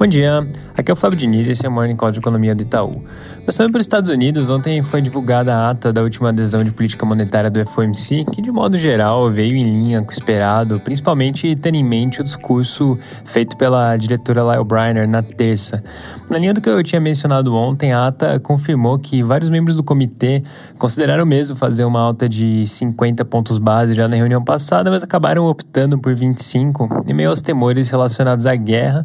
Bom dia, aqui é o Fábio Diniz e esse é o Morning Call de Economia do Itaú. Começando pelos Estados Unidos, ontem foi divulgada a ata da última adesão de política monetária do FOMC, que de modo geral veio em linha com o esperado, principalmente tendo em mente o discurso feito pela diretora Lyle Briner na terça. Na linha do que eu tinha mencionado ontem, a ata confirmou que vários membros do comitê consideraram mesmo fazer uma alta de 50 pontos base já na reunião passada, mas acabaram optando por 25, em meio aos temores relacionados à guerra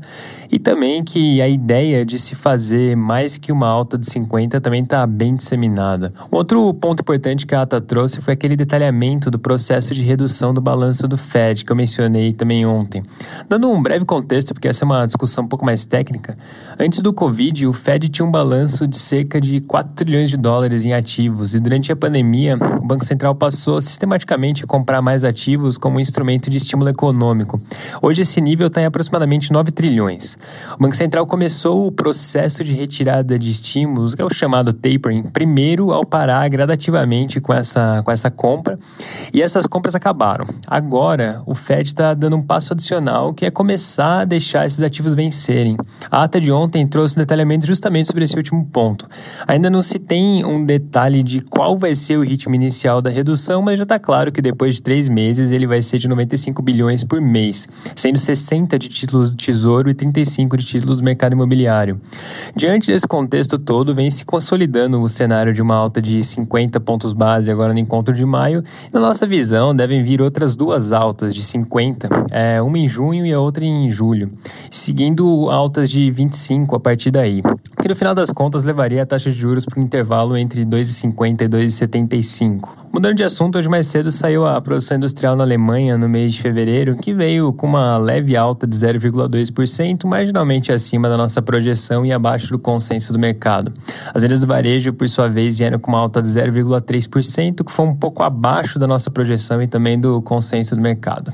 e também que a ideia de se fazer mais que uma alta de 50 também está bem disseminada. Outro ponto importante que a ata trouxe foi aquele detalhamento do processo de redução do balanço do Fed, que eu mencionei também ontem. Dando um breve contexto, porque essa é uma discussão um pouco mais técnica, antes do Covid, o Fed tinha um balanço de cerca de 4 trilhões de dólares em ativos, e durante a pandemia, o Banco Central passou sistematicamente a comprar mais ativos como um instrumento de estímulo econômico. Hoje, esse nível está em aproximadamente 9 trilhões. O Banco Central começou o processo de retirada de estímulos, que é o chamado tapering, primeiro ao parar gradativamente com essa, com essa compra, e essas compras acabaram. Agora, o Fed está dando um passo adicional, que é começar a deixar esses ativos vencerem. A ata de ontem trouxe detalhamento justamente sobre esse último ponto. Ainda não se tem um detalhe de qual vai ser o ritmo inicial da redução, mas já está claro que depois de três meses ele vai ser de 95 bilhões por mês, sendo 60 de títulos do Tesouro e 35 de títulos do mercado imobiliário. Diante desse contexto todo, vem se consolidando o cenário de uma alta de 50 pontos base agora no encontro de maio. Na nossa visão, devem vir outras duas altas de 50, é, uma em junho e a outra em julho, seguindo altas de 25 a partir daí que no final das contas levaria a taxa de juros para um intervalo entre 2,50 e 2,75. Mudando de assunto, hoje mais cedo saiu a produção industrial na Alemanha no mês de fevereiro, que veio com uma leve alta de 0,2%, marginalmente acima da nossa projeção e abaixo do consenso do mercado. As vendas do varejo, por sua vez, vieram com uma alta de 0,3%, que foi um pouco abaixo da nossa projeção e também do consenso do mercado.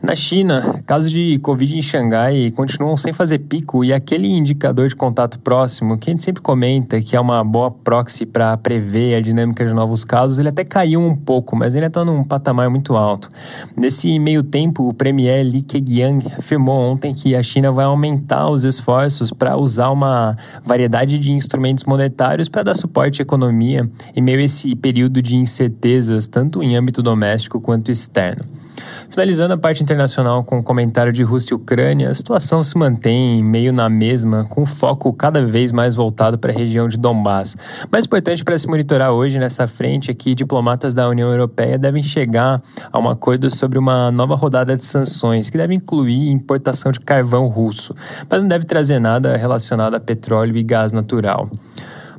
Na China, casos de Covid em Xangai continuam sem fazer pico e aquele indicador de contato próximo, que a gente sempre comenta que é uma boa proxy para prever a dinâmica de novos casos, ele até caiu um pouco, mas ele está num patamar muito alto. Nesse meio tempo, o premier Li Keqiang afirmou ontem que a China vai aumentar os esforços para usar uma variedade de instrumentos monetários para dar suporte à economia em meio a esse período de incertezas, tanto em âmbito doméstico quanto externo. Finalizando a parte internacional com o um comentário de Rússia e Ucrânia, a situação se mantém meio na mesma, com foco cada vez mais voltado para a região de Donbass. Mais importante para se monitorar hoje nessa frente é que diplomatas da União Europeia devem chegar a um acordo sobre uma nova rodada de sanções, que deve incluir importação de carvão russo, mas não deve trazer nada relacionado a petróleo e gás natural.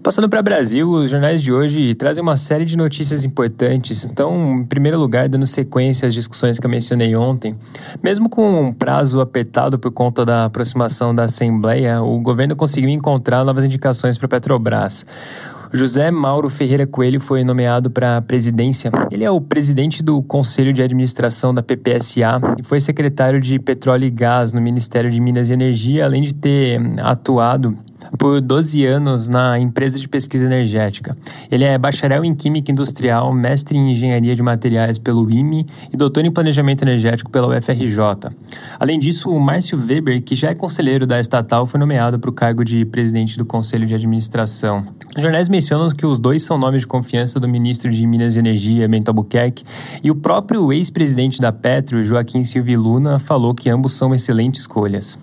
Passando para o Brasil, os jornais de hoje trazem uma série de notícias importantes. Então, em primeiro lugar, dando sequência às discussões que eu mencionei ontem, mesmo com um prazo apertado por conta da aproximação da Assembleia, o governo conseguiu encontrar novas indicações para a Petrobras. José Mauro Ferreira Coelho foi nomeado para a presidência. Ele é o presidente do Conselho de Administração da PPSA e foi secretário de Petróleo e Gás no Ministério de Minas e Energia, além de ter atuado por 12 anos na empresa de pesquisa energética. Ele é bacharel em Química Industrial, mestre em Engenharia de Materiais pelo IME e doutor em Planejamento Energético pela UFRJ. Além disso, o Márcio Weber, que já é conselheiro da estatal, foi nomeado para o cargo de presidente do Conselho de Administração. Os jornais mencionam que os dois são nomes de confiança do ministro de Minas e Energia, Bento Albuquerque, e o próprio ex-presidente da Petro, Joaquim Silvio Luna, falou que ambos são excelentes escolhas.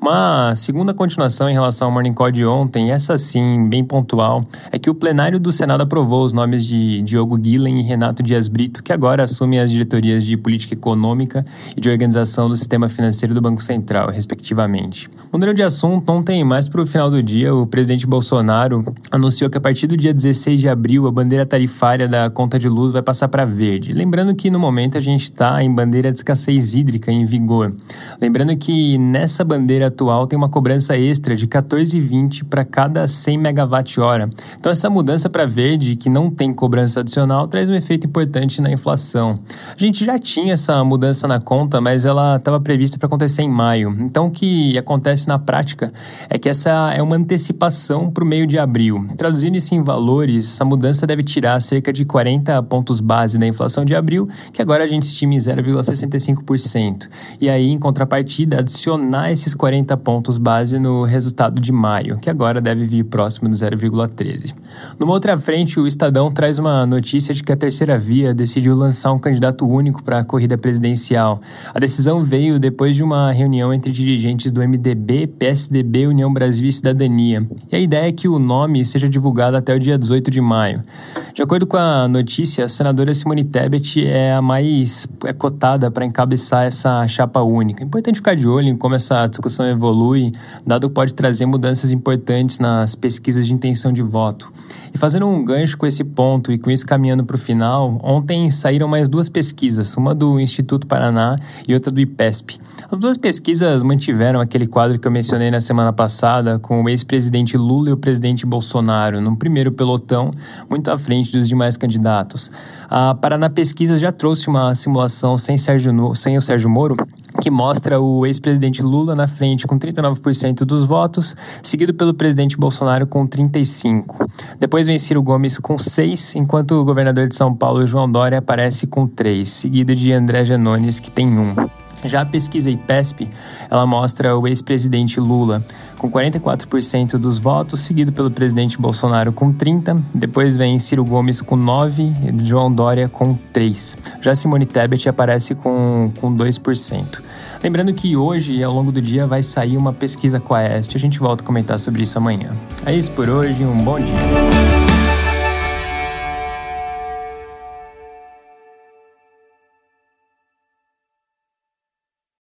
Uma segunda continuação em relação ao Morning Call de ontem, essa sim, bem pontual, é que o plenário do Senado aprovou os nomes de Diogo Guilen e Renato Dias Brito, que agora assumem as diretorias de Política Econômica e de Organização do Sistema Financeiro do Banco Central, respectivamente. Mudando de assunto, ontem, mais para o final do dia, o presidente Bolsonaro anunciou que a partir do dia 16 de abril, a bandeira tarifária da conta de luz vai passar para verde. Lembrando que no momento a gente está em bandeira de escassez hídrica em vigor. Lembrando que nessa bandeira atual tem uma cobrança extra de 14,20 para cada 100 megawatt-hora. Então essa mudança para verde, que não tem cobrança adicional, traz um efeito importante na inflação. A gente já tinha essa mudança na conta, mas ela estava prevista para acontecer em maio. Então o que acontece na prática é que essa é uma antecipação para o meio de abril. Traduzindo isso em valores, essa mudança deve tirar cerca de 40 pontos base da inflação de abril, que agora a gente estima em 0,65%. E aí, em contrapartida, adicionar esses 40 pontos base no resultado de maio, que agora deve vir próximo do 0,13%. Numa outra frente, o Estadão traz uma notícia de que a terceira via decidiu lançar um candidato único para a corrida presidencial. A decisão veio depois de uma reunião entre dirigentes do MDB, PSDB, União Brasil e Cidadania. E a ideia é que o nome seja divulgado até o dia 18 de maio. De acordo com a notícia, a senadora Simone Tebet é a mais é cotada para encabeçar essa chapa única. Importante ficar de olho em como essa discussão evolui, dado que pode trazer mudanças importantes nas pesquisas de intenção de voto. E fazendo um gancho com esse ponto e com isso caminhando para o final, ontem saíram mais duas pesquisas, uma do Instituto Paraná e outra do IPESP. As duas pesquisas mantiveram aquele quadro que eu mencionei na semana passada, com o ex-presidente Lula e o presidente Bolsonaro, no primeiro pelotão, muito à frente dos demais candidatos. A Paraná Pesquisa já trouxe uma simulação sem, Sérgio, sem o Sérgio Moro, que mostra o ex-presidente Lula na frente com 39% dos votos, seguido pelo presidente Bolsonaro com 35%. Depois vem Ciro Gomes com 6%, enquanto o governador de São Paulo, João Dória, aparece com 3%, seguido de André Janones, que tem 1%. Já a pesquisa IPESP, ela mostra o ex-presidente Lula com 44% dos votos, seguido pelo presidente Bolsonaro com 30%, depois vem Ciro Gomes com 9% e João Dória com 3%. Já Simone Tebet aparece com, com 2%. Lembrando que hoje, ao longo do dia, vai sair uma pesquisa com a Este. A gente volta a comentar sobre isso amanhã. É isso por hoje, um bom dia.